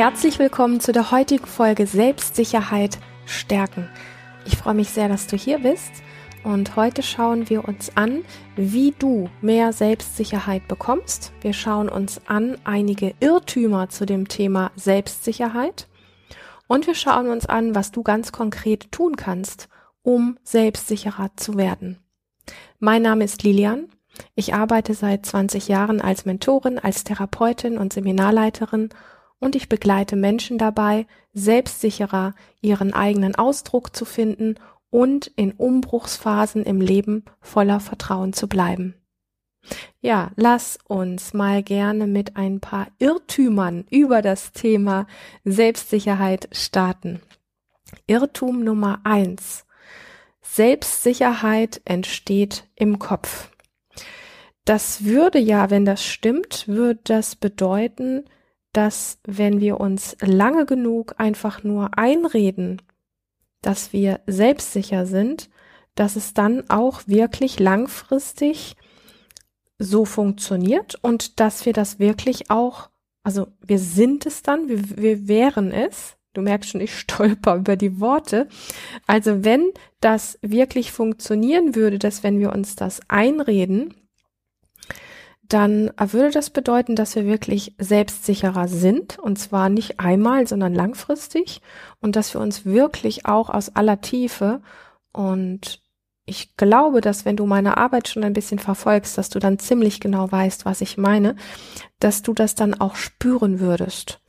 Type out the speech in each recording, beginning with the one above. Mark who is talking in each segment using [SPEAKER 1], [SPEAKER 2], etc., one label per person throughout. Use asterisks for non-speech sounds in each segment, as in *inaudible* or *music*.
[SPEAKER 1] Herzlich willkommen zu der heutigen Folge Selbstsicherheit stärken. Ich freue mich sehr, dass du hier bist und heute schauen wir uns an, wie du mehr Selbstsicherheit bekommst. Wir schauen uns an einige Irrtümer zu dem Thema Selbstsicherheit und wir schauen uns an, was du ganz konkret tun kannst, um selbstsicherer zu werden. Mein Name ist Lilian. Ich arbeite seit 20 Jahren als Mentorin, als Therapeutin und Seminarleiterin und ich begleite Menschen dabei, selbstsicherer ihren eigenen Ausdruck zu finden und in Umbruchsphasen im Leben voller Vertrauen zu bleiben. Ja, lass uns mal gerne mit ein paar Irrtümern über das Thema Selbstsicherheit starten. Irrtum Nummer eins. Selbstsicherheit entsteht im Kopf. Das würde ja, wenn das stimmt, würde das bedeuten, dass wenn wir uns lange genug einfach nur einreden, dass wir selbstsicher sind, dass es dann auch wirklich langfristig so funktioniert und dass wir das wirklich auch, also wir sind es dann, wir, wir wären es. Du merkst schon, ich stolper über die Worte. Also wenn das wirklich funktionieren würde, dass wenn wir uns das einreden, dann würde das bedeuten, dass wir wirklich selbstsicherer sind und zwar nicht einmal, sondern langfristig und dass wir uns wirklich auch aus aller Tiefe und ich glaube, dass wenn du meine Arbeit schon ein bisschen verfolgst, dass du dann ziemlich genau weißt, was ich meine, dass du das dann auch spüren würdest.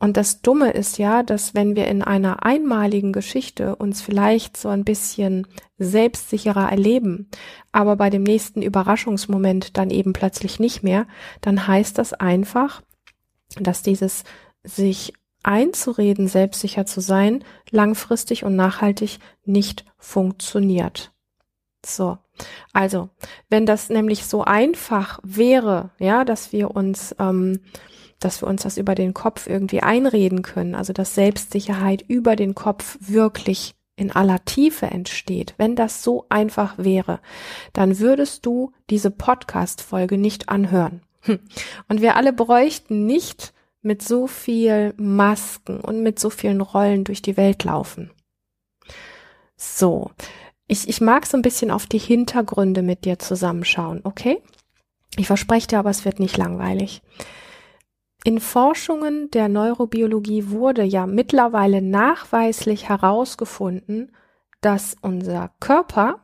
[SPEAKER 1] Und das Dumme ist ja, dass wenn wir in einer einmaligen Geschichte uns vielleicht so ein bisschen selbstsicherer erleben, aber bei dem nächsten Überraschungsmoment dann eben plötzlich nicht mehr, dann heißt das einfach, dass dieses sich einzureden, selbstsicher zu sein, langfristig und nachhaltig nicht funktioniert. So. Also, wenn das nämlich so einfach wäre, ja, dass wir uns ähm, dass wir uns das über den Kopf irgendwie einreden können, also dass Selbstsicherheit über den Kopf wirklich in aller Tiefe entsteht, wenn das so einfach wäre, dann würdest du diese Podcast-Folge nicht anhören. Hm. Und wir alle bräuchten nicht mit so viel Masken und mit so vielen Rollen durch die Welt laufen. So. Ich, ich mag so ein bisschen auf die Hintergründe mit dir zusammenschauen, okay? Ich verspreche dir aber, es wird nicht langweilig. In Forschungen der Neurobiologie wurde ja mittlerweile nachweislich herausgefunden, dass unser Körper,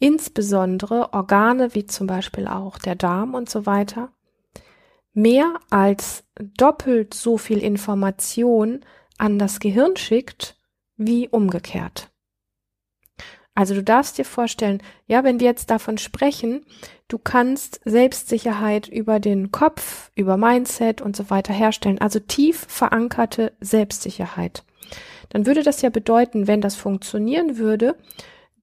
[SPEAKER 1] insbesondere Organe wie zum Beispiel auch der Darm und so weiter, mehr als doppelt so viel Information an das Gehirn schickt wie umgekehrt. Also du darfst dir vorstellen, ja, wenn wir jetzt davon sprechen, du kannst Selbstsicherheit über den Kopf, über Mindset und so weiter herstellen, also tief verankerte Selbstsicherheit. Dann würde das ja bedeuten, wenn das funktionieren würde,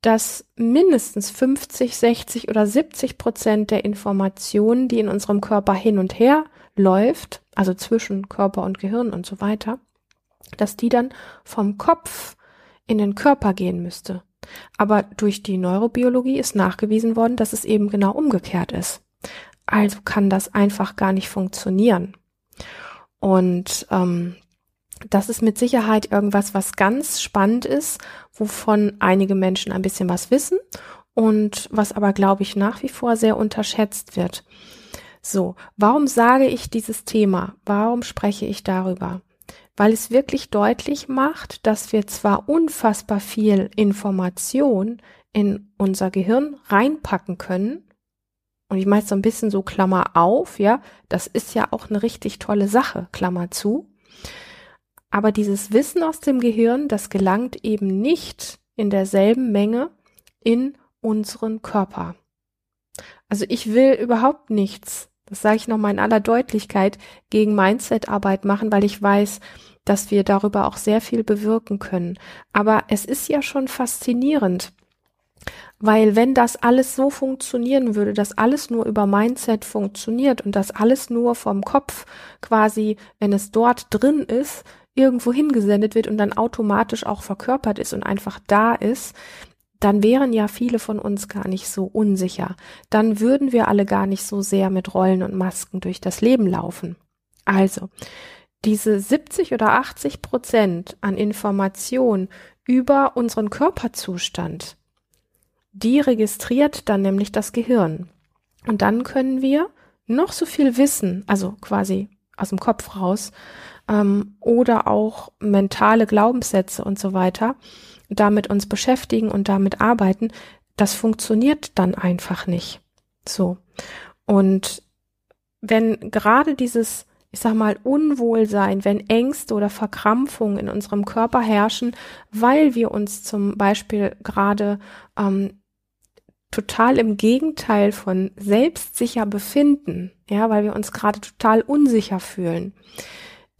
[SPEAKER 1] dass mindestens 50, 60 oder 70 Prozent der Informationen, die in unserem Körper hin und her läuft, also zwischen Körper und Gehirn und so weiter, dass die dann vom Kopf in den Körper gehen müsste. Aber durch die Neurobiologie ist nachgewiesen worden, dass es eben genau umgekehrt ist. Also kann das einfach gar nicht funktionieren. Und ähm, das ist mit Sicherheit irgendwas, was ganz spannend ist, wovon einige Menschen ein bisschen was wissen und was aber, glaube ich, nach wie vor sehr unterschätzt wird. So, warum sage ich dieses Thema? Warum spreche ich darüber? Weil es wirklich deutlich macht, dass wir zwar unfassbar viel Information in unser Gehirn reinpacken können, und ich meine so ein bisschen so Klammer auf, ja, das ist ja auch eine richtig tolle Sache, Klammer zu. Aber dieses Wissen aus dem Gehirn, das gelangt eben nicht in derselben Menge in unseren Körper. Also ich will überhaupt nichts das sage ich nochmal in aller Deutlichkeit, gegen Mindset-Arbeit machen, weil ich weiß, dass wir darüber auch sehr viel bewirken können. Aber es ist ja schon faszinierend, weil wenn das alles so funktionieren würde, dass alles nur über Mindset funktioniert und das alles nur vom Kopf quasi, wenn es dort drin ist, irgendwo hingesendet wird und dann automatisch auch verkörpert ist und einfach da ist, dann wären ja viele von uns gar nicht so unsicher. Dann würden wir alle gar nicht so sehr mit Rollen und Masken durch das Leben laufen. Also, diese 70 oder 80 Prozent an Information über unseren Körperzustand, die registriert dann nämlich das Gehirn. Und dann können wir noch so viel wissen, also quasi aus dem Kopf raus, ähm, oder auch mentale Glaubenssätze und so weiter, damit uns beschäftigen und damit arbeiten, das funktioniert dann einfach nicht. So. Und wenn gerade dieses, ich sag mal, Unwohlsein, wenn Ängste oder Verkrampfungen in unserem Körper herrschen, weil wir uns zum Beispiel gerade ähm, total im Gegenteil von selbstsicher befinden, ja, weil wir uns gerade total unsicher fühlen,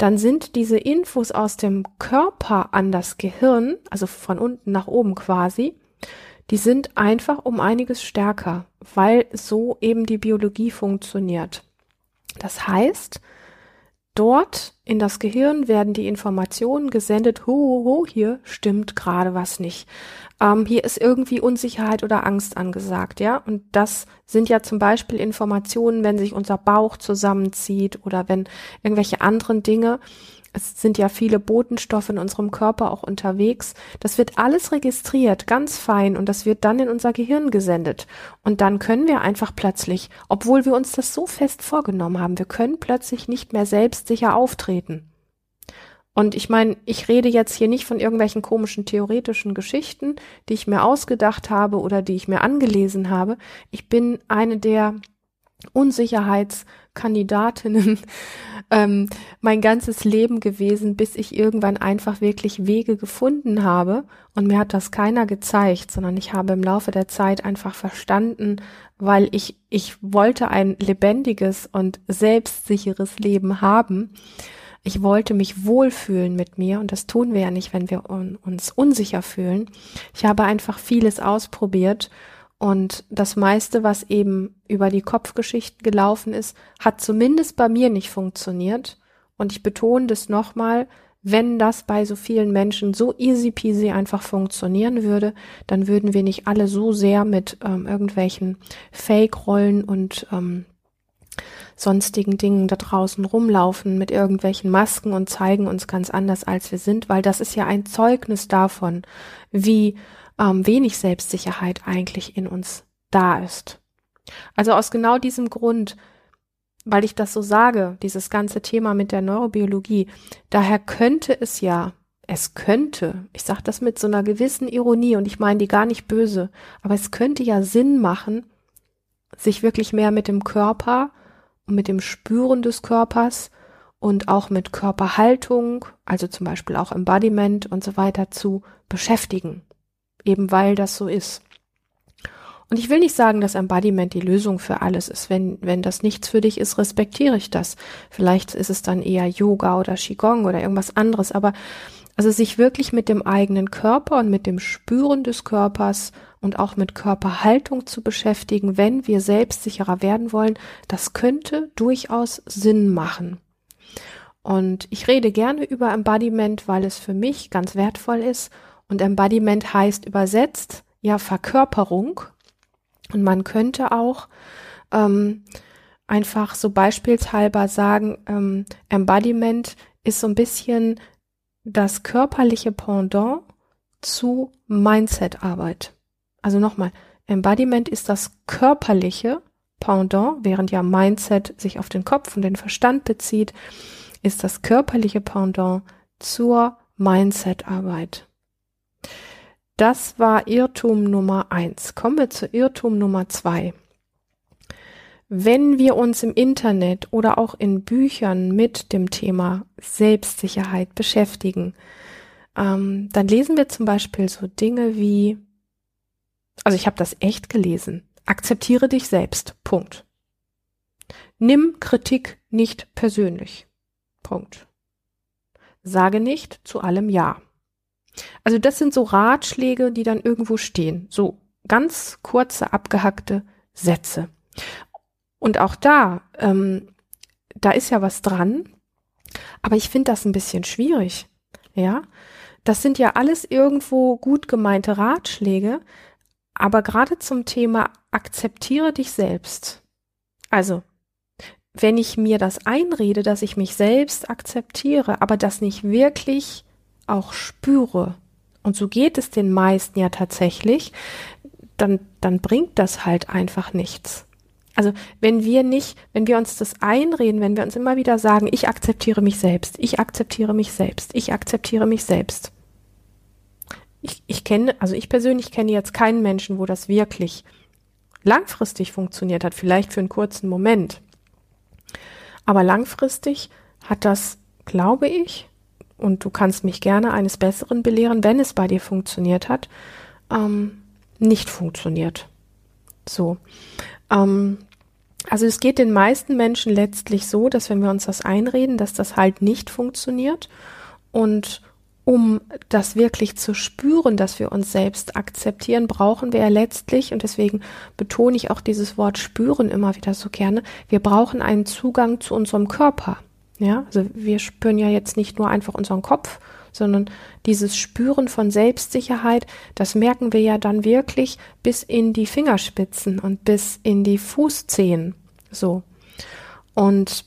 [SPEAKER 1] dann sind diese Infos aus dem Körper an das Gehirn, also von unten nach oben quasi, die sind einfach um einiges stärker, weil so eben die Biologie funktioniert. Das heißt, dort in das Gehirn werden die Informationen gesendet, ho, ho, ho hier stimmt gerade was nicht. Ähm, hier ist irgendwie Unsicherheit oder Angst angesagt, ja. Und das sind ja zum Beispiel Informationen, wenn sich unser Bauch zusammenzieht oder wenn irgendwelche anderen Dinge es sind ja viele Botenstoffe in unserem Körper auch unterwegs. Das wird alles registriert, ganz fein, und das wird dann in unser Gehirn gesendet. Und dann können wir einfach plötzlich, obwohl wir uns das so fest vorgenommen haben, wir können plötzlich nicht mehr selbstsicher auftreten. Und ich meine, ich rede jetzt hier nicht von irgendwelchen komischen theoretischen Geschichten, die ich mir ausgedacht habe oder die ich mir angelesen habe. Ich bin eine der Unsicherheitskandidatinnen *laughs* ähm, mein ganzes Leben gewesen, bis ich irgendwann einfach wirklich Wege gefunden habe. Und mir hat das keiner gezeigt, sondern ich habe im Laufe der Zeit einfach verstanden, weil ich, ich wollte ein lebendiges und selbstsicheres Leben haben. Ich wollte mich wohlfühlen mit mir und das tun wir ja nicht, wenn wir uns unsicher fühlen. Ich habe einfach vieles ausprobiert und das meiste, was eben über die Kopfgeschichten gelaufen ist, hat zumindest bei mir nicht funktioniert. Und ich betone das nochmal, wenn das bei so vielen Menschen so easy peasy einfach funktionieren würde, dann würden wir nicht alle so sehr mit ähm, irgendwelchen Fake-Rollen und ähm, sonstigen Dingen da draußen rumlaufen mit irgendwelchen Masken und zeigen uns ganz anders, als wir sind, weil das ist ja ein Zeugnis davon, wie ähm, wenig Selbstsicherheit eigentlich in uns da ist. Also aus genau diesem Grund, weil ich das so sage, dieses ganze Thema mit der Neurobiologie, daher könnte es ja, es könnte, ich sage das mit so einer gewissen Ironie und ich meine die gar nicht böse, aber es könnte ja Sinn machen, sich wirklich mehr mit dem Körper und mit dem Spüren des Körpers und auch mit Körperhaltung, also zum Beispiel auch Embodiment und so weiter zu beschäftigen eben weil das so ist. Und ich will nicht sagen, dass Embodiment die Lösung für alles ist. Wenn, wenn das nichts für dich ist, respektiere ich das. Vielleicht ist es dann eher Yoga oder Qigong oder irgendwas anderes. Aber also sich wirklich mit dem eigenen Körper und mit dem Spüren des Körpers und auch mit Körperhaltung zu beschäftigen, wenn wir selbstsicherer werden wollen, das könnte durchaus Sinn machen. Und ich rede gerne über Embodiment, weil es für mich ganz wertvoll ist und Embodiment heißt übersetzt ja Verkörperung. Und man könnte auch ähm, einfach so beispielshalber sagen, ähm, Embodiment ist so ein bisschen das körperliche Pendant zu Mindset-Arbeit. Also nochmal, Embodiment ist das körperliche Pendant, während ja Mindset sich auf den Kopf und den Verstand bezieht, ist das körperliche Pendant zur Mindset-Arbeit. Das war Irrtum Nummer eins. Kommen wir zu Irrtum Nummer zwei. Wenn wir uns im Internet oder auch in Büchern mit dem Thema Selbstsicherheit beschäftigen, ähm, dann lesen wir zum Beispiel so Dinge wie, also ich habe das echt gelesen, akzeptiere dich selbst, Punkt. Nimm Kritik nicht persönlich, Punkt. Sage nicht zu allem Ja. Also das sind so Ratschläge, die dann irgendwo stehen. So ganz kurze, abgehackte Sätze. Und auch da, ähm, da ist ja was dran, aber ich finde das ein bisschen schwierig. Ja, das sind ja alles irgendwo gut gemeinte Ratschläge, aber gerade zum Thema akzeptiere dich selbst. Also, wenn ich mir das einrede, dass ich mich selbst akzeptiere, aber das nicht wirklich auch spüre, und so geht es den meisten ja tatsächlich, dann, dann bringt das halt einfach nichts. Also wenn wir nicht, wenn wir uns das einreden, wenn wir uns immer wieder sagen, ich akzeptiere mich selbst, ich akzeptiere mich selbst, ich akzeptiere mich selbst. Ich, ich kenne, also ich persönlich kenne jetzt keinen Menschen, wo das wirklich langfristig funktioniert hat, vielleicht für einen kurzen Moment. Aber langfristig hat das, glaube ich, und du kannst mich gerne eines Besseren belehren, wenn es bei dir funktioniert hat, ähm, nicht funktioniert. So. Ähm, also es geht den meisten Menschen letztlich so, dass wenn wir uns das einreden, dass das halt nicht funktioniert und um das wirklich zu spüren, dass wir uns selbst akzeptieren, brauchen wir ja letztlich, und deswegen betone ich auch dieses Wort spüren immer wieder so gerne, wir brauchen einen Zugang zu unserem Körper. Ja, also wir spüren ja jetzt nicht nur einfach unseren Kopf, sondern dieses Spüren von Selbstsicherheit, das merken wir ja dann wirklich bis in die Fingerspitzen und bis in die Fußzehen. So. Und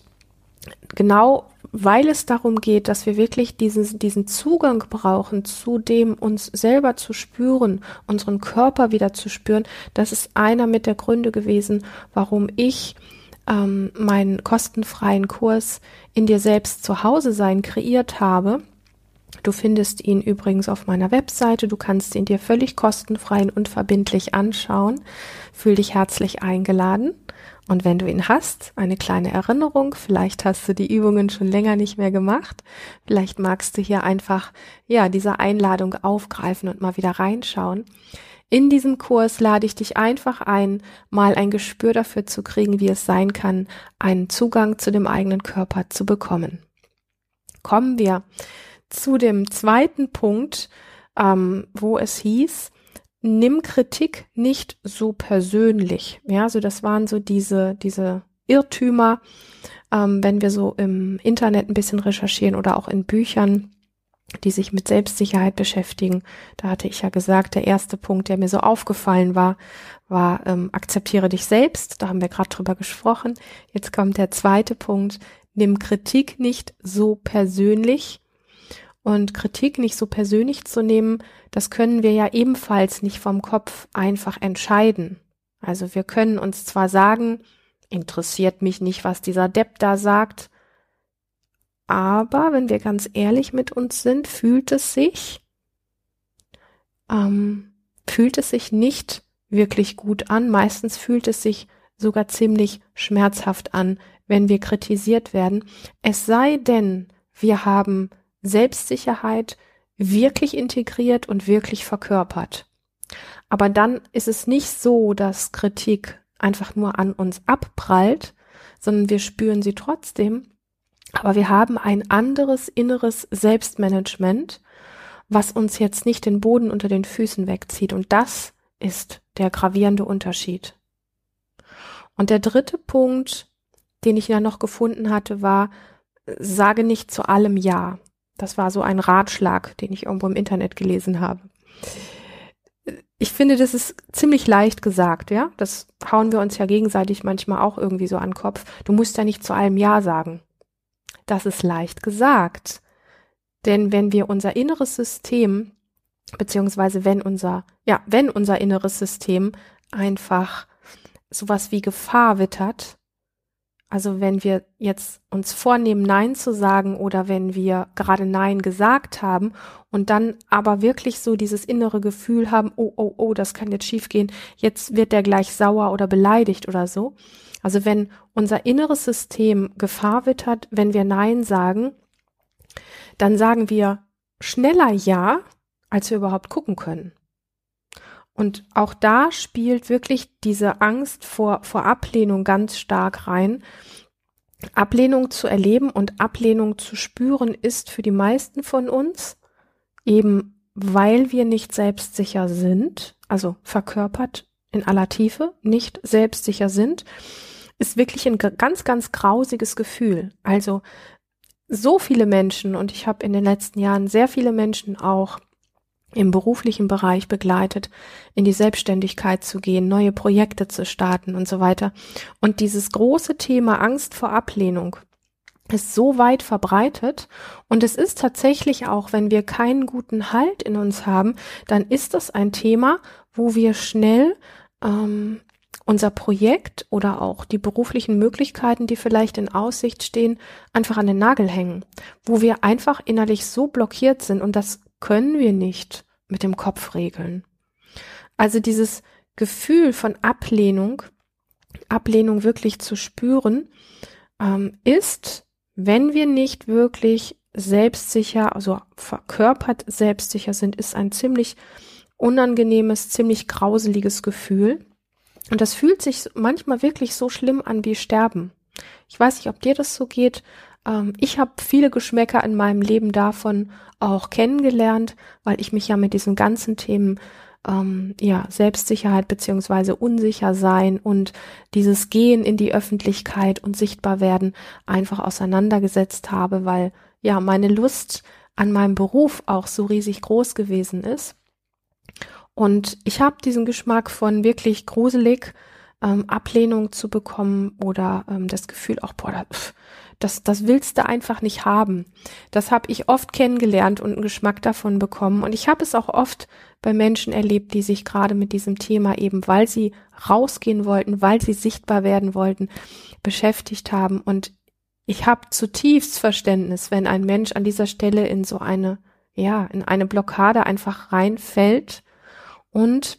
[SPEAKER 1] genau weil es darum geht, dass wir wirklich diesen, diesen Zugang brauchen, zu dem uns selber zu spüren, unseren Körper wieder zu spüren, das ist einer mit der Gründe gewesen, warum ich ähm, meinen kostenfreien Kurs in dir selbst zu Hause sein kreiert habe. Du findest ihn übrigens auf meiner Webseite. Du kannst ihn dir völlig kostenfrei und unverbindlich anschauen. Fühl dich herzlich eingeladen. Und wenn du ihn hast, eine kleine Erinnerung, vielleicht hast du die Übungen schon länger nicht mehr gemacht, vielleicht magst du hier einfach, ja, diese Einladung aufgreifen und mal wieder reinschauen. In diesem Kurs lade ich dich einfach ein, mal ein Gespür dafür zu kriegen, wie es sein kann, einen Zugang zu dem eigenen Körper zu bekommen. Kommen wir zu dem zweiten Punkt, ähm, wo es hieß, nimm Kritik nicht so persönlich. Ja, so das waren so diese, diese Irrtümer, ähm, wenn wir so im Internet ein bisschen recherchieren oder auch in Büchern, die sich mit Selbstsicherheit beschäftigen. Da hatte ich ja gesagt, der erste Punkt, der mir so aufgefallen war, war ähm, akzeptiere dich selbst. Da haben wir gerade drüber gesprochen. Jetzt kommt der zweite Punkt, nimm Kritik nicht so persönlich. Und Kritik nicht so persönlich zu nehmen, das können wir ja ebenfalls nicht vom Kopf einfach entscheiden. Also wir können uns zwar sagen, interessiert mich nicht, was dieser Depp da sagt, aber wenn wir ganz ehrlich mit uns sind, fühlt es sich, ähm, fühlt es sich nicht wirklich gut an. Meistens fühlt es sich sogar ziemlich schmerzhaft an, wenn wir kritisiert werden. Es sei denn, wir haben Selbstsicherheit wirklich integriert und wirklich verkörpert. Aber dann ist es nicht so, dass Kritik einfach nur an uns abprallt, sondern wir spüren sie trotzdem. Aber wir haben ein anderes inneres Selbstmanagement, was uns jetzt nicht den Boden unter den Füßen wegzieht. Und das ist der gravierende Unterschied. Und der dritte Punkt, den ich ja noch gefunden hatte, war, sage nicht zu allem Ja. Das war so ein Ratschlag, den ich irgendwo im Internet gelesen habe. Ich finde, das ist ziemlich leicht gesagt, ja. Das hauen wir uns ja gegenseitig manchmal auch irgendwie so an den Kopf. Du musst ja nicht zu allem Ja sagen. Das ist leicht gesagt. Denn wenn wir unser inneres System, beziehungsweise wenn unser, ja, wenn unser inneres System einfach sowas wie Gefahr wittert, also wenn wir jetzt uns vornehmen, Nein zu sagen oder wenn wir gerade Nein gesagt haben und dann aber wirklich so dieses innere Gefühl haben, oh, oh, oh, das kann jetzt schiefgehen, jetzt wird der gleich sauer oder beleidigt oder so. Also wenn unser inneres System Gefahr wittert, wenn wir Nein sagen, dann sagen wir schneller Ja, als wir überhaupt gucken können. Und auch da spielt wirklich diese Angst vor, vor Ablehnung ganz stark rein. Ablehnung zu erleben und Ablehnung zu spüren ist für die meisten von uns eben, weil wir nicht selbstsicher sind, also verkörpert in aller Tiefe, nicht selbstsicher sind, ist wirklich ein ganz, ganz grausiges Gefühl. Also so viele Menschen und ich habe in den letzten Jahren sehr viele Menschen auch im beruflichen Bereich begleitet, in die Selbstständigkeit zu gehen, neue Projekte zu starten und so weiter. Und dieses große Thema Angst vor Ablehnung ist so weit verbreitet und es ist tatsächlich auch, wenn wir keinen guten Halt in uns haben, dann ist das ein Thema, wo wir schnell ähm, unser Projekt oder auch die beruflichen Möglichkeiten, die vielleicht in Aussicht stehen, einfach an den Nagel hängen, wo wir einfach innerlich so blockiert sind und das können wir nicht mit dem Kopf regeln. Also dieses Gefühl von Ablehnung, Ablehnung wirklich zu spüren, ähm, ist, wenn wir nicht wirklich selbstsicher, also verkörpert selbstsicher sind, ist ein ziemlich unangenehmes, ziemlich grauseliges Gefühl. Und das fühlt sich manchmal wirklich so schlimm an wie Sterben. Ich weiß nicht, ob dir das so geht. Ähm, ich habe viele Geschmäcker in meinem Leben davon auch kennengelernt, weil ich mich ja mit diesen ganzen Themen ähm, ja Selbstsicherheit beziehungsweise unsicher sein und dieses Gehen in die Öffentlichkeit und sichtbar werden einfach auseinandergesetzt habe, weil ja meine Lust an meinem Beruf auch so riesig groß gewesen ist. Und ich habe diesen Geschmack von wirklich gruselig ähm, Ablehnung zu bekommen oder ähm, das Gefühl auch, boah, das, das willst du einfach nicht haben. Das habe ich oft kennengelernt und einen Geschmack davon bekommen. Und ich habe es auch oft bei Menschen erlebt, die sich gerade mit diesem Thema eben, weil sie rausgehen wollten, weil sie sichtbar werden wollten, beschäftigt haben. Und ich habe zutiefst Verständnis, wenn ein Mensch an dieser Stelle in so eine, ja, in eine Blockade einfach reinfällt und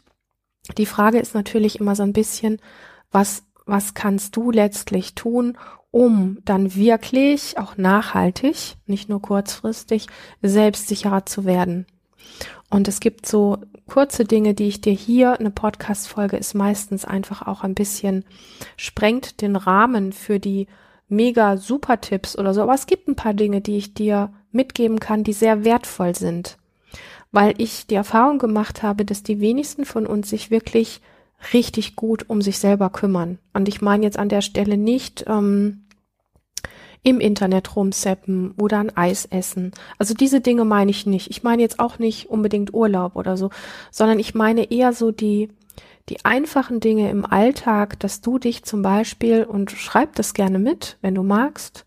[SPEAKER 1] die Frage ist natürlich immer so ein bisschen, was, was kannst du letztlich tun, um dann wirklich auch nachhaltig, nicht nur kurzfristig, selbstsicherer zu werden. Und es gibt so kurze Dinge, die ich dir hier, eine Podcast-Folge ist meistens einfach auch ein bisschen, sprengt den Rahmen für die mega super Tipps oder so. Aber es gibt ein paar Dinge, die ich dir mitgeben kann, die sehr wertvoll sind weil ich die Erfahrung gemacht habe, dass die wenigsten von uns sich wirklich richtig gut um sich selber kümmern. Und ich meine jetzt an der Stelle nicht ähm, im Internet rumseppen oder ein Eis essen. Also diese Dinge meine ich nicht. Ich meine jetzt auch nicht unbedingt Urlaub oder so, sondern ich meine eher so die, die einfachen Dinge im Alltag, dass du dich zum Beispiel, und schreib das gerne mit, wenn du magst,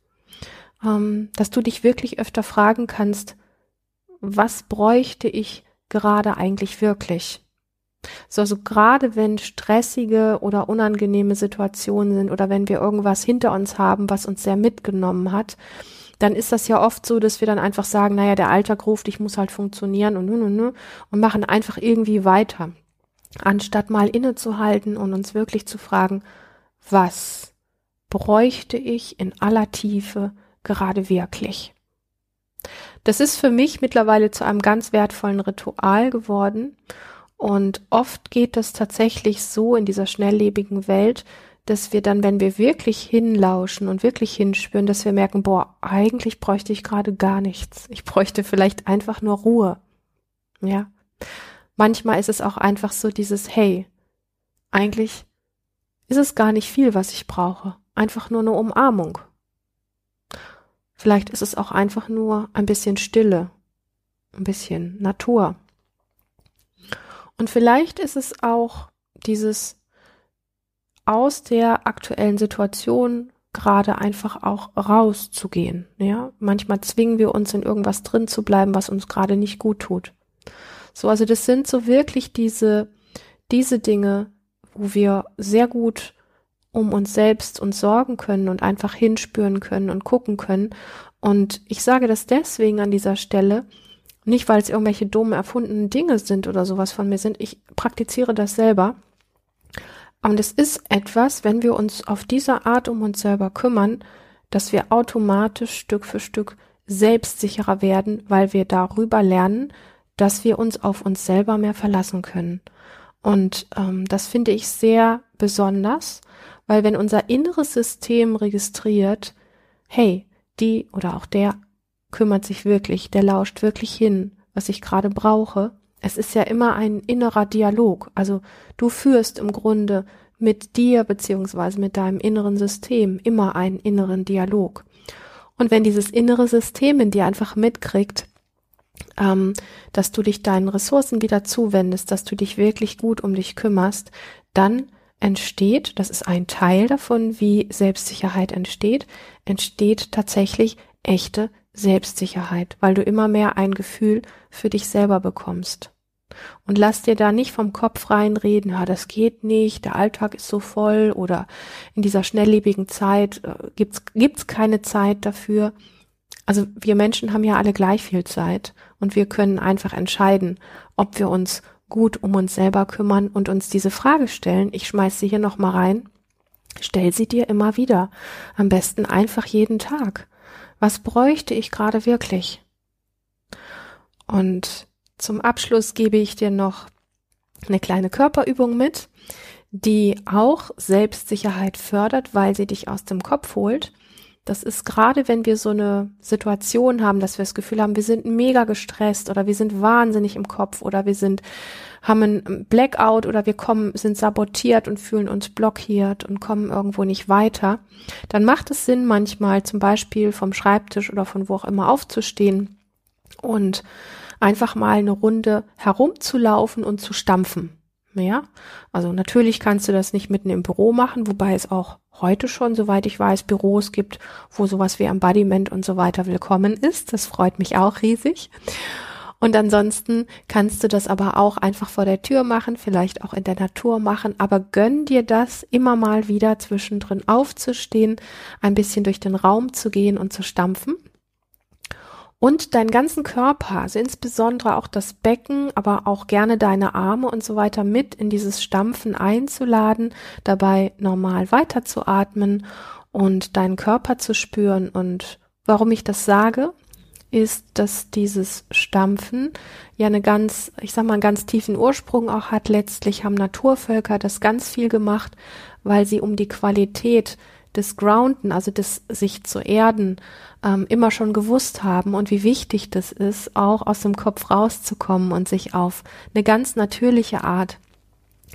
[SPEAKER 1] ähm, dass du dich wirklich öfter fragen kannst, was bräuchte ich gerade eigentlich wirklich? So, also gerade wenn stressige oder unangenehme Situationen sind oder wenn wir irgendwas hinter uns haben, was uns sehr mitgenommen hat, dann ist das ja oft so, dass wir dann einfach sagen, naja, der Alltag ruft, ich muss halt funktionieren und nun und und machen einfach irgendwie weiter. Anstatt mal innezuhalten und uns wirklich zu fragen, was bräuchte ich in aller Tiefe gerade wirklich? Das ist für mich mittlerweile zu einem ganz wertvollen Ritual geworden. Und oft geht das tatsächlich so in dieser schnelllebigen Welt, dass wir dann, wenn wir wirklich hinlauschen und wirklich hinspüren, dass wir merken, boah, eigentlich bräuchte ich gerade gar nichts. Ich bräuchte vielleicht einfach nur Ruhe. Ja. Manchmal ist es auch einfach so dieses, hey, eigentlich ist es gar nicht viel, was ich brauche. Einfach nur eine Umarmung. Vielleicht ist es auch einfach nur ein bisschen Stille, ein bisschen Natur. Und vielleicht ist es auch dieses aus der aktuellen Situation gerade einfach auch rauszugehen. Ja, manchmal zwingen wir uns in irgendwas drin zu bleiben, was uns gerade nicht gut tut. So, also das sind so wirklich diese, diese Dinge, wo wir sehr gut um uns selbst uns sorgen können und einfach hinspüren können und gucken können. Und ich sage das deswegen an dieser Stelle, nicht weil es irgendwelche dummen erfundenen Dinge sind oder sowas von mir sind. Ich praktiziere das selber. Und es ist etwas, wenn wir uns auf diese Art um uns selber kümmern, dass wir automatisch Stück für Stück selbstsicherer werden, weil wir darüber lernen, dass wir uns auf uns selber mehr verlassen können. Und ähm, das finde ich sehr besonders, weil wenn unser inneres System registriert, hey, die oder auch der kümmert sich wirklich, der lauscht wirklich hin, was ich gerade brauche. Es ist ja immer ein innerer Dialog. Also du führst im Grunde mit dir beziehungsweise mit deinem inneren System immer einen inneren Dialog. Und wenn dieses innere System in dir einfach mitkriegt, ähm, dass du dich deinen Ressourcen wieder zuwendest, dass du dich wirklich gut um dich kümmerst, dann entsteht, das ist ein Teil davon, wie Selbstsicherheit entsteht, entsteht tatsächlich echte Selbstsicherheit, weil du immer mehr ein Gefühl für dich selber bekommst. Und lass dir da nicht vom Kopf reinreden, ja, das geht nicht, der Alltag ist so voll oder in dieser schnelllebigen Zeit äh, gibt's, gibt's keine Zeit dafür. Also wir Menschen haben ja alle gleich viel Zeit und wir können einfach entscheiden, ob wir uns gut um uns selber kümmern und uns diese Frage stellen. Ich schmeiß sie hier nochmal rein. Stell sie dir immer wieder. Am besten einfach jeden Tag. Was bräuchte ich gerade wirklich? Und zum Abschluss gebe ich dir noch eine kleine Körperübung mit, die auch Selbstsicherheit fördert, weil sie dich aus dem Kopf holt. Das ist gerade, wenn wir so eine Situation haben, dass wir das Gefühl haben, wir sind mega gestresst oder wir sind wahnsinnig im Kopf oder wir sind, haben ein Blackout oder wir kommen, sind sabotiert und fühlen uns blockiert und kommen irgendwo nicht weiter. Dann macht es Sinn, manchmal zum Beispiel vom Schreibtisch oder von wo auch immer aufzustehen und einfach mal eine Runde herumzulaufen und zu stampfen. Ja, also natürlich kannst du das nicht mitten im Büro machen, wobei es auch heute schon, soweit ich weiß, Büros gibt, wo sowas wie Embodiment und so weiter willkommen ist. Das freut mich auch riesig. Und ansonsten kannst du das aber auch einfach vor der Tür machen, vielleicht auch in der Natur machen, aber gönn dir das immer mal wieder zwischendrin aufzustehen, ein bisschen durch den Raum zu gehen und zu stampfen und deinen ganzen Körper, also insbesondere auch das Becken, aber auch gerne deine Arme und so weiter mit in dieses Stampfen einzuladen, dabei normal weiterzuatmen und deinen Körper zu spüren. Und warum ich das sage, ist, dass dieses Stampfen ja eine ganz, ich sag mal, einen ganz tiefen Ursprung auch hat. Letztlich haben Naturvölker das ganz viel gemacht, weil sie um die Qualität des Grounden, also des sich zu erden, ähm, immer schon gewusst haben und wie wichtig das ist, auch aus dem Kopf rauszukommen und sich auf eine ganz natürliche Art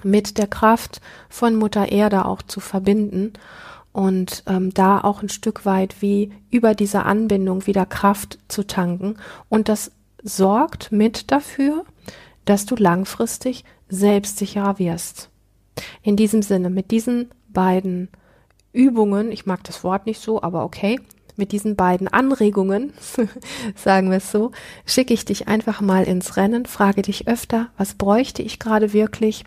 [SPEAKER 1] mit der Kraft von Mutter Erde auch zu verbinden und ähm, da auch ein Stück weit wie über diese Anbindung wieder Kraft zu tanken. Und das sorgt mit dafür, dass du langfristig selbstsicherer wirst. In diesem Sinne, mit diesen beiden Übungen, ich mag das Wort nicht so, aber okay, mit diesen beiden Anregungen, *laughs* sagen wir es so, schicke ich dich einfach mal ins Rennen, frage dich öfter, was bräuchte ich gerade wirklich?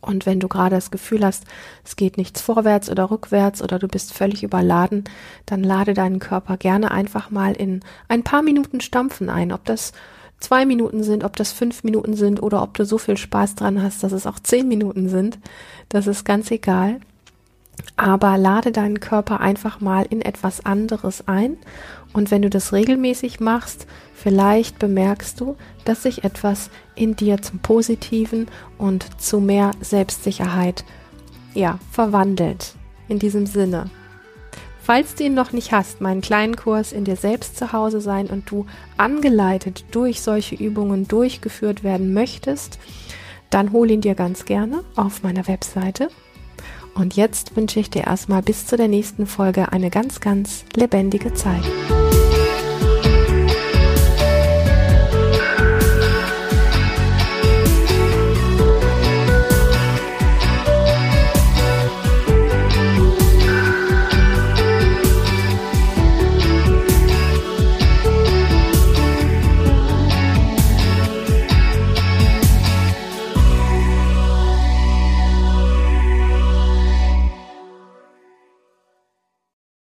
[SPEAKER 1] Und wenn du gerade das Gefühl hast, es geht nichts vorwärts oder rückwärts oder du bist völlig überladen, dann lade deinen Körper gerne einfach mal in ein paar Minuten Stampfen ein. Ob das zwei Minuten sind, ob das fünf Minuten sind oder ob du so viel Spaß dran hast, dass es auch zehn Minuten sind, das ist ganz egal aber lade deinen Körper einfach mal in etwas anderes ein und wenn du das regelmäßig machst, vielleicht bemerkst du, dass sich etwas in dir zum Positiven und zu mehr Selbstsicherheit ja, verwandelt. In diesem Sinne. Falls du ihn noch nicht hast, meinen kleinen Kurs in dir selbst zu Hause sein und du angeleitet durch solche Übungen durchgeführt werden möchtest, dann hol ihn dir ganz gerne auf meiner Webseite und jetzt wünsche ich dir erstmal bis zu der nächsten Folge eine ganz, ganz lebendige Zeit.